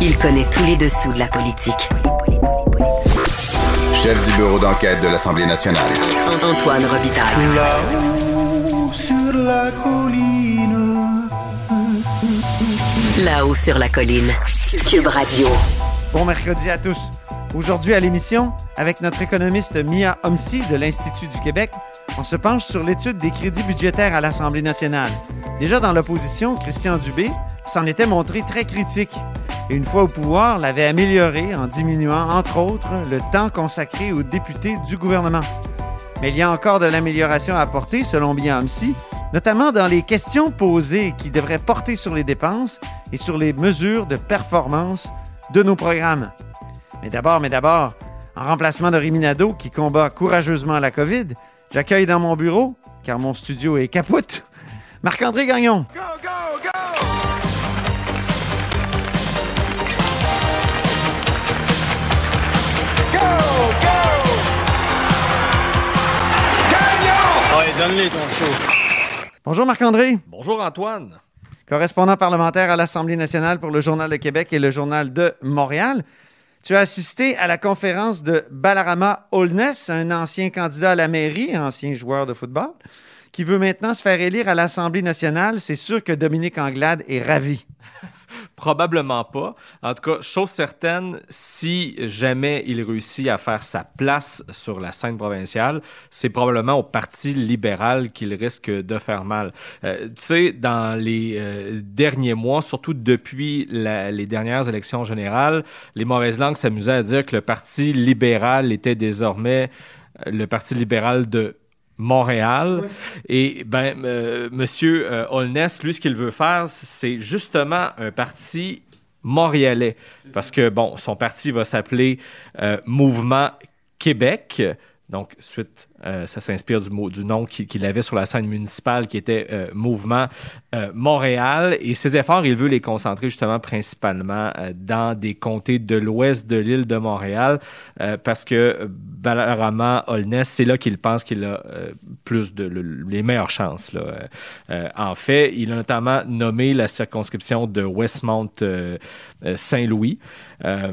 Il connaît tous les dessous de la politique. Chef du bureau d'enquête de l'Assemblée nationale. Antoine Robitaille. Là-haut sur la colline. Là-haut sur la colline. Cube Radio. Bon mercredi à tous. Aujourd'hui à l'émission, avec notre économiste Mia Homsi de l'Institut du Québec, on se penche sur l'étude des crédits budgétaires à l'Assemblée nationale. Déjà dans l'opposition, Christian Dubé s'en était montré très critique et une fois au pouvoir, l'avait amélioré en diminuant, entre autres, le temps consacré aux députés du gouvernement. Mais il y a encore de l'amélioration à apporter, selon Mia Homsi, notamment dans les questions posées qui devraient porter sur les dépenses et sur les mesures de performance de nos programmes. Mais d'abord, mais d'abord, en remplacement de Riminado qui combat courageusement la COVID, j'accueille dans mon bureau, car mon studio est capote, Marc-André Gagnon. Donne-les ton show. Bonjour Marc-André, Bonjour Antoine. correspondant parlementaire à l'Assemblée nationale pour le Journal de Québec et le Journal de Montréal. Tu as assisté à la conférence de Balarama Holness, un ancien candidat à la mairie, ancien joueur de football, qui veut maintenant se faire élire à l'Assemblée nationale. C'est sûr que Dominique Anglade est ravi. Probablement pas. En tout cas, chose certaine, si jamais il réussit à faire sa place sur la scène provinciale, c'est probablement au Parti libéral qu'il risque de faire mal. Euh, tu sais, dans les euh, derniers mois, surtout depuis la- les dernières élections générales, les mauvaises langues s'amusaient à dire que le Parti libéral était désormais euh, le Parti libéral de Montréal. Et ben, euh, Monsieur euh, Holness, lui, ce qu'il veut faire, c'est justement un parti montréalais. Parce que, bon, son parti va s'appeler euh, Mouvement Québec. Donc, suite, euh, ça s'inspire du, nom qu'il avait sur la scène municipale qui était euh, Mouvement euh, Montréal. Et ses efforts, il veut les concentrer justement principalement dans des comtés de l'ouest de l'île de Montréal parce que Balarama Holness, c'est là qu'il pense qu'il a plus de le- les meilleures chances. En fait, il a notamment nommé la circonscription de Westmount Saint-Louis. Euh,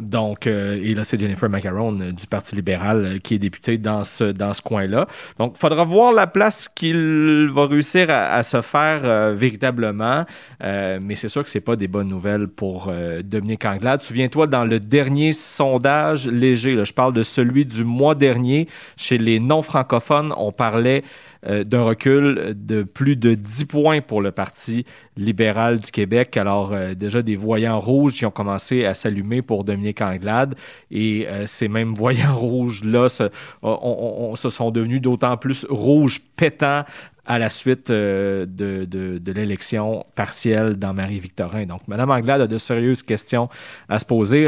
donc, et là, c'est Jennifer Macaron du Parti libéral qui est députée dans ce, dans ce coin-là. Donc, il faudra voir la place qu'il va réussir à, se faire euh, véritablement. Euh, mais c'est sûr que c'est pas des bonnes nouvelles pour euh, Dominique Anglade. Souviens-toi, dans le dernier sondage léger, je parle de celui du mois dernier, chez les non-francophones, on parlait euh, d'un recul de plus de 10 points pour le Parti libéral du Québec. Alors, euh, déjà, des voyants rouges qui ont commencé à s'allumer pour Dominique Anglade. Et euh, ces mêmes voyants rouges-là se, on- se sont devenus d'autant plus rouges pétants à la suite de, de- l'élection partielle dans Marie-Victorin. Donc, Mme Anglade a de sérieuses questions à se poser.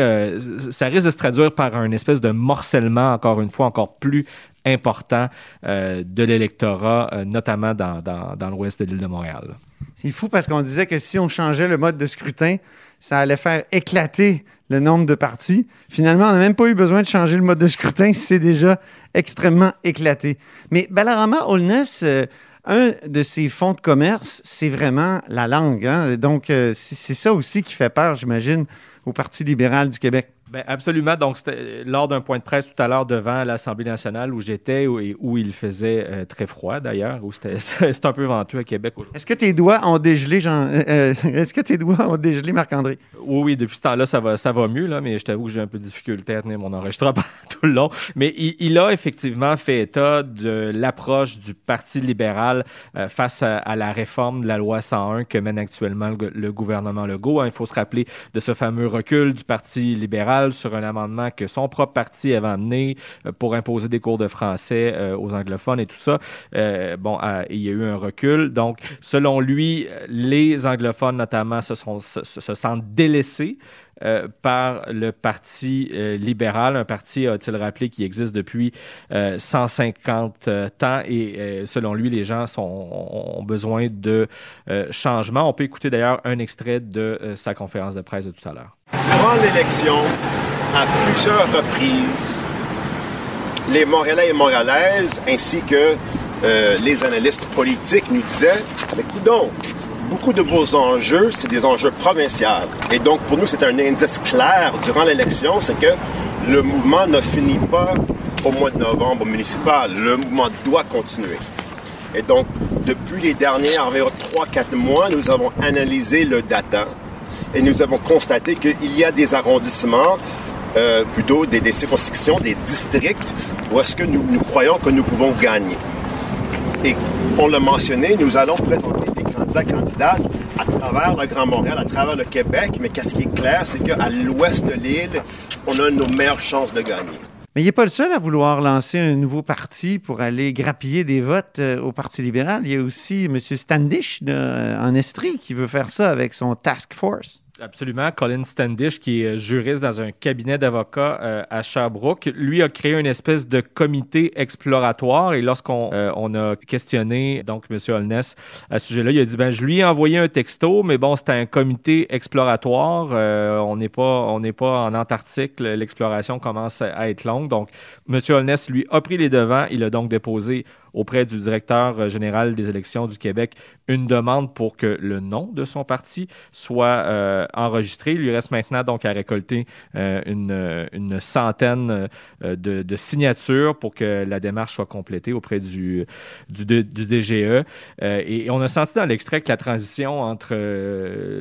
Ça risque de se traduire par un espèce de morcellement, encore une fois, encore plus important euh, de l'électorat, euh, notamment dans, dans, dans l'ouest de l'île de Montréal. C'est fou parce qu'on disait que si on changeait le mode de scrutin, ça allait faire éclater le nombre de partis. Finalement, on n'a même pas eu besoin de changer le mode de scrutin, c'est déjà extrêmement éclaté. Mais Balarama Holness, euh, un de ses fonds de commerce, c'est vraiment la langue. hein. Donc, c'est ça aussi qui fait peur, j'imagine, au Parti libéral du Québec. Ben, absolument. Donc, c'était lors d'un point de presse tout à l'heure devant l'Assemblée nationale où j'étais où- et où il faisait euh, très froid d'ailleurs, où c'était un peu venteux à Québec aujourd'hui. Est-ce que tes doigts ont dégelé, Jean... euh, euh, Est-ce que tes doigts ont dégelé, Marc-André? Oui, oui, depuis ce temps-là, ça va, ça va mieux, là, mais je t'avoue que j'ai un peu de difficulté à tenir mon enregistrement tout le long. Mais il, il a effectivement fait état de l'approche du Parti libéral euh, face à, à la réforme de la loi 101 que mène actuellement le, le gouvernement Legault. hein. Il faut se rappeler de ce fameux recul du Parti libéral sur un amendement que son propre parti avait amené euh, pour imposer des cours de français euh, aux anglophones et tout ça. Euh, bon, il y a eu un recul. Donc, selon lui, les anglophones notamment se, sont, se sentent délaissés euh, par le Parti euh, libéral, un parti, a-t-il rappelé, qui existe depuis euh, 150 euh, ans et selon lui, les gens ont besoin de changement. On peut écouter d'ailleurs un extrait de sa conférence de presse de tout à l'heure. Durant l'élection, à plusieurs reprises, les Montréalais et Montréalaises, ainsi que les analystes politiques, nous disaient Mais coudonc, beaucoup de vos enjeux, c'est des enjeux provinciaux. Et donc, pour nous, c'est un indice clair durant l'élection, c'est que le mouvement ne finit pas au mois de novembre municipal. Le mouvement doit continuer. Et donc, depuis les derniers environ 3-4 mois, nous avons analysé le data et nous avons constaté qu'il y a des arrondissements, euh, plutôt des, des circonscriptions, des districts, où est-ce que nous, nous croyons que nous pouvons gagner. Et on l'a mentionné, nous allons présenter candidats candidates à travers le Grand Montréal, à travers le Québec, mais qu'est-ce qui est clair, c'est qu'à l'ouest de l'île, on a nos meilleures chances de gagner. Mais il n'est pas le seul à vouloir lancer un nouveau parti pour aller grappiller des votes euh, au Parti libéral. Il y a aussi M. Standish euh, en Estrie qui veut faire ça avec son task force. Absolument. Colin Standish, qui est juriste dans un cabinet d'avocats euh, à Sherbrooke, lui a créé une espèce de comité exploratoire. Et lorsqu'on euh, on a questionné donc M. Holness à ce sujet-là, il a dit ben je lui ai envoyé un texto, mais bon c'était un comité exploratoire. Euh, on n'est pas on pas en Antarctique. L'exploration commence à être longue. Donc M. Holness lui a pris les devants. Il a donc déposé auprès du directeur euh, général des élections du Québec une demande pour que le nom de son parti soit euh, enregistré. Il lui reste maintenant donc à récolter euh, une, une centaine de, signatures pour que la démarche soit complétée auprès du, du, DGE. Et on a senti dans l'extrait que la transition entre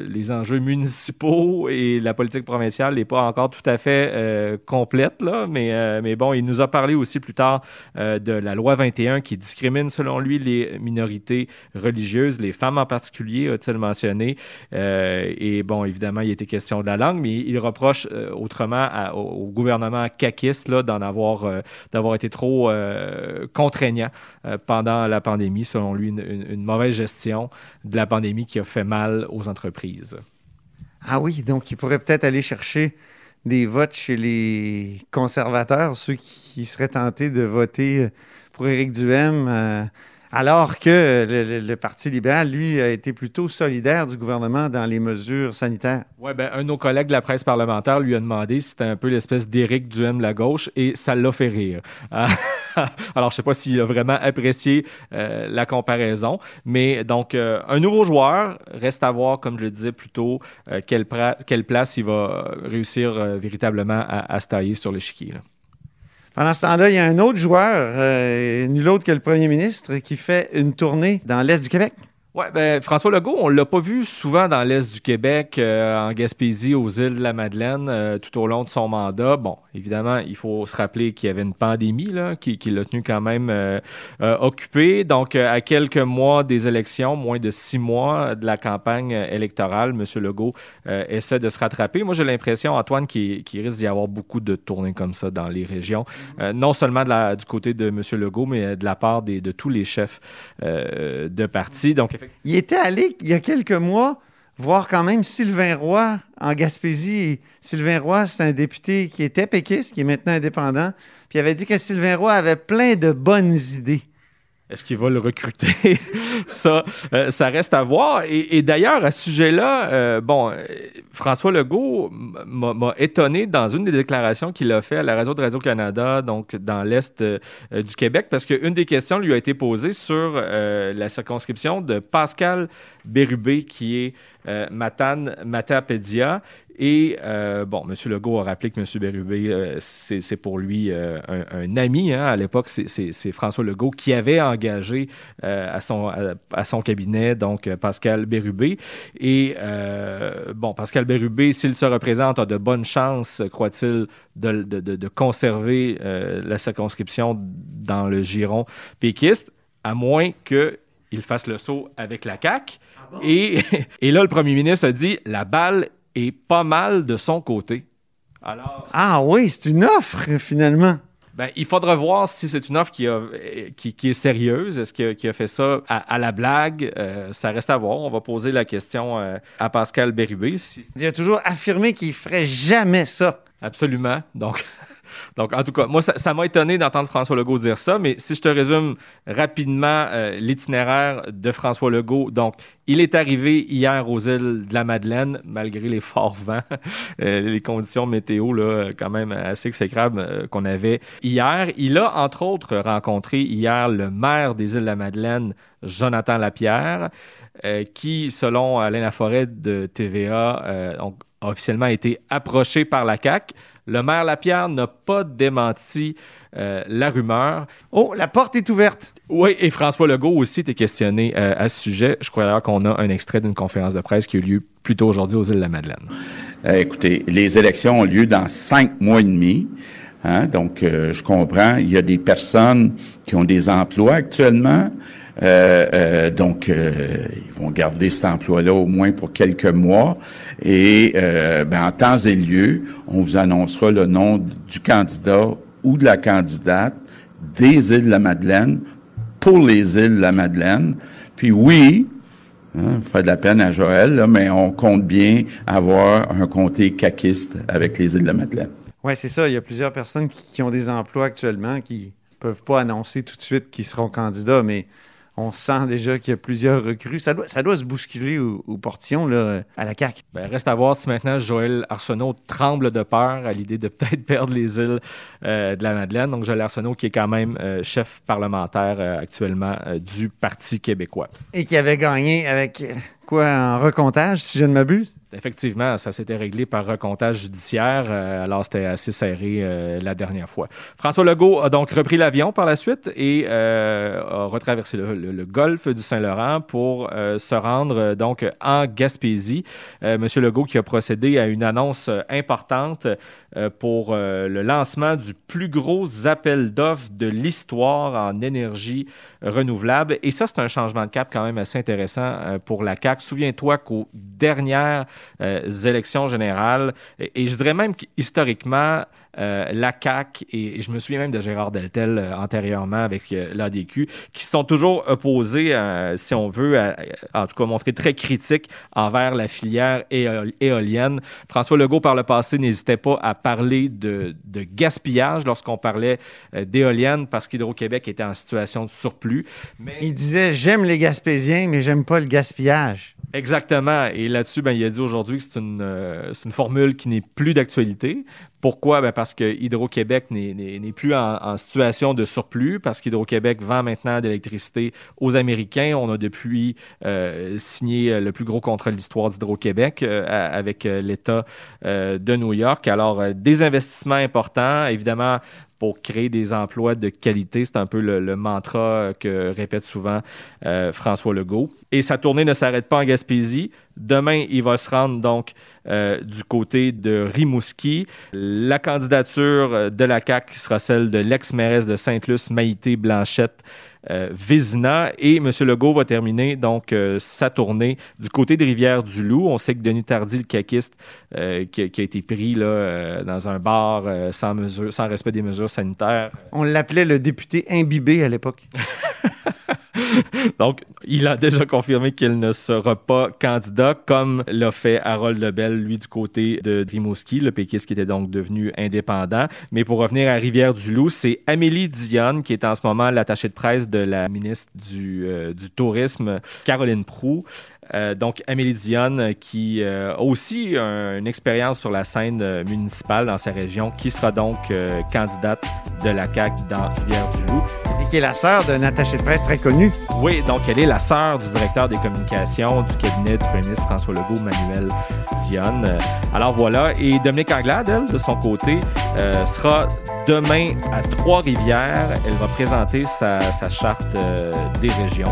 les enjeux municipaux et la politique provinciale n'est pas encore tout à fait complète, là, mais, mais bon, il nous a parlé aussi plus tard de la loi 21 qui discrimine, selon lui, les minorités religieuses, les femmes en particulier, a-t-il mentionné. Euh, et bon, évidemment, il était question de la langue, mais il reproche euh, autrement au, gouvernement caquiste d'en avoir, euh, d'avoir été trop contraignant pendant la pandémie, selon lui, une mauvaise gestion de la pandémie qui a fait mal aux entreprises. Ah oui, donc il pourrait peut-être aller chercher des votes chez les conservateurs, ceux qui seraient tentés de voter pour Éric Duhem, euh, alors que le, Parti libéral, lui, a été plutôt solidaire du gouvernement dans les mesures sanitaires. Ouais, ben, un de nos collègues de la presse parlementaire lui a demandé si c'était un peu l'espèce d'Éric Duhem la gauche et ça l'a fait rire. Alors, je sais pas s'il a vraiment apprécié euh, la comparaison, mais donc, euh, un nouveau joueur, reste à voir, comme je le disais plus tôt, quelle, place il va réussir véritablement à, à se tailler sur l'échiquier. Pendant ce temps-là, il y a un autre joueur, euh, nul autre que le premier ministre, qui fait une tournée dans l'Est du Québec. Ouais, ben, François Legault, on l'a pas vu souvent dans l'est du Québec, euh, en Gaspésie, aux îles de la Madeleine, euh, tout au long de son mandat. Bon, évidemment, il faut se rappeler qu'il y avait une pandémie là, qui, qui l'a tenu quand même euh, euh, occupé. Donc, euh, à quelques mois des élections, moins de six mois de la campagne euh, électorale, M. Legault euh, essaie de se rattraper. Moi, j'ai l'impression, Antoine, qu'il risque d'y avoir beaucoup de tournées comme ça dans les régions, Euh, non seulement de la- du côté de M. Legault, mais de la part des, de tous les chefs euh, de parti. Donc, effectivement, Il était allé, il y a quelques mois, voir quand même Sylvain Roy en Gaspésie. Sylvain Roy, c'est un député qui était péquiste, qui est maintenant indépendant. Puis il avait dit que Sylvain Roy avait plein de bonnes idées. Est-ce qu'il va le recruter? ça, euh, ça reste à voir. Et, d'ailleurs, à ce sujet-là, euh, bon, euh, François Legault m'a étonné dans une des déclarations qu'il a fait à la réseau de Radio-Canada, donc dans l'Est du Québec, parce qu'une des questions lui a été posée sur la circonscription de Pascal Bérubé, qui est euh, Matane Matapédia. Et euh, bon, M. Legault a rappelé que M. Bérubé, euh, c'est pour lui un, ami. hein. À l'époque, c'est- François Legault qui avait engagé à, son, à, son cabinet, donc Pascal Bérubé. Et bon, Pascal Bérubé, s'il se représente, a de bonnes chances, croit-il, de, de- de- de conserver la circonscription dans le giron péquiste, à moins qu'il fasse le saut avec la CAQ. Et, et là, le premier ministre a dit la balle est pas mal de son côté. Alors, Ah oui, c'est une offre, finalement. ben, il faudra voir si c'est une offre qui, a- qui, qui est sérieuse. Est-ce qu'il a, fait ça à, à la blague? Euh, ça reste à voir. On va poser la question euh, à Pascal Bérubé. si- Il a toujours affirmé qu'il ferait jamais ça. Absolument. Donc, donc, en tout cas, moi, ça m'a étonné d'entendre François Legault dire ça, mais si je te résume rapidement euh, l'itinéraire de François Legault, donc, il est arrivé hier aux îles de la Madeleine, malgré les forts vents, euh, les conditions météo, là, quand même assez exécrables euh, qu'on avait hier. Il a, entre autres, rencontré hier le maire des îles de la Madeleine, Jonathan Lapierre. qui, selon Alain Laforêt de TVA, ont officiellement été approché par la CAQ. Le maire Lapierre n'a pas démenti euh, la rumeur. Oh, la porte est ouverte. Oui, et François Legault aussi était questionné euh, à ce sujet. Je crois d'ailleurs qu'on a un extrait d'une conférence de presse qui a eu lieu plus tôt aujourd'hui aux îles de la Madeleine. Euh, écoutez, les élections ont lieu dans cinq mois et demi. Hein, donc, euh, je comprends, il y a des personnes qui ont des emplois actuellement. Euh, euh, donc, euh, ils vont garder cet emploi-là au moins pour quelques mois. Et ben, en temps et lieu, on vous annoncera le nom du candidat ou de la candidate des îles de la Madeleine pour les îles de la Madeleine. Puis oui, Hein, fait de la peine à Joël, là, mais on compte bien avoir un comté caquiste avec les îles de la Madeleine. Oui, c'est ça. Il y a plusieurs personnes qui, qui ont des emplois actuellement qui peuvent pas annoncer tout de suite qu'ils seront candidats, mais on sent déjà qu'il y a plusieurs recrues. Ça doit, ça doit se bousculer au, au portillon là, à la CAQ. Ben, reste à voir si maintenant Joël Arsenault tremble de peur à l'idée de peut-être perdre les îles euh, de la Madeleine. Donc, Joël Arsenault, qui est quand même euh, chef parlementaire euh, actuellement du Parti québécois. Et qui avait gagné avec quoi en recomptage, si je ne m'abuse? Effectivement, ça s'était réglé par recomptage judiciaire, euh, alors c'était assez serré euh, la dernière fois. François Legault a donc repris l'avion par la suite et euh, a retraversé le, le- golfe du Saint-Laurent pour se rendre donc en Gaspésie. Monsieur Legault qui a procédé à une annonce importante pour euh, le lancement du plus gros appel d'offres de l'histoire en énergie renouvelable. Et ça, c'est un changement de cap quand même assez intéressant euh, pour la CAQ. Souviens-toi qu'aux dernières euh, élections générales, et, et je dirais même qu'historiquement, euh, la CAQ, et, et je me souviens même de Gérard Deltel euh, antérieurement avec euh, l'ADQ, qui se sont toujours opposés, si on veut, à- à- en tout cas montré très critiques envers la filière éo- éolienne. François Legault, par le passé, n'hésitait pas à parler de, de gaspillage lorsqu'on parlait d'éoliennes parce qu'Hydro-Québec était en situation de surplus. Mais... Il disait J'aime les Gaspésiens, mais j'aime pas le gaspillage. Exactement. Et là-dessus, ben, il a dit aujourd'hui que c'est une, euh, c'est une formule qui n'est plus d'actualité. Pourquoi? Ben, parce que Hydro-Québec n'est- plus en, situation de surplus, parce qu'Hydro-Québec vend maintenant de l'électricité aux Américains. On a depuis euh, signé euh, le plus gros contrat de l'histoire d'Hydro-Québec euh, avec l'État de New York. Alors, des investissements importants, évidemment, pour créer des emplois de qualité. C'est un peu le, mantra que répète souvent euh, François Legault. Et sa tournée ne s'arrête pas en Gaspésie. Demain, il va se rendre donc euh, du côté de Rimouski. La candidature de la CAQ sera celle de l'ex-mairesse de Sainte-Luce, Maïté Blanchette. Euh, Vézina et M. Legault va terminer donc euh, sa tournée du côté des rivières du Loup. On sait que Denis Tardy, le caquiste, euh, qui, a- qui a été pris là, dans un bar sans, mesure, sans respect des mesures sanitaires. On l'appelait le député imbibé à l'époque. Donc, il a déjà confirmé qu'il ne sera pas candidat, comme l'a fait Harold Lebel, lui, du côté de Rimouski, le péquiste qui était donc devenu indépendant. Mais pour revenir à Rivière-du-Loup, c'est Amélie Dionne, qui est en ce moment l'attachée de presse de la ministre du, euh, du Tourisme, Caroline Proux. Euh, donc, Amélie Dionne, qui euh, a aussi un- une expérience sur la scène euh, municipale dans sa région, qui sera donc candidate de la CAQ dans Rivière-du-Loup. Et qui est la sœur d'un attaché de presse très connu. Oui, donc elle est la sœur du directeur des communications du cabinet du premier ministre François Legault, Manuel Dionne. Alors voilà, et Dominique Anglade, elle, de son côté, sera demain à Trois-Rivières. Elle va présenter sa, sa charte des régions.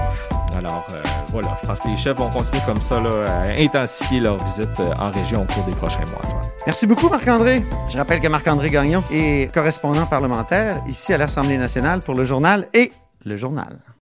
Alors euh, voilà, je pense que les chefs vont continuer comme ça là, à intensifier leur visite euh, en région au cours des prochains mois. Merci beaucoup, Marc-André. Je rappelle que Marc-André Gagnon est correspondant parlementaire ici à l'Assemblée nationale pour le journal et le journal.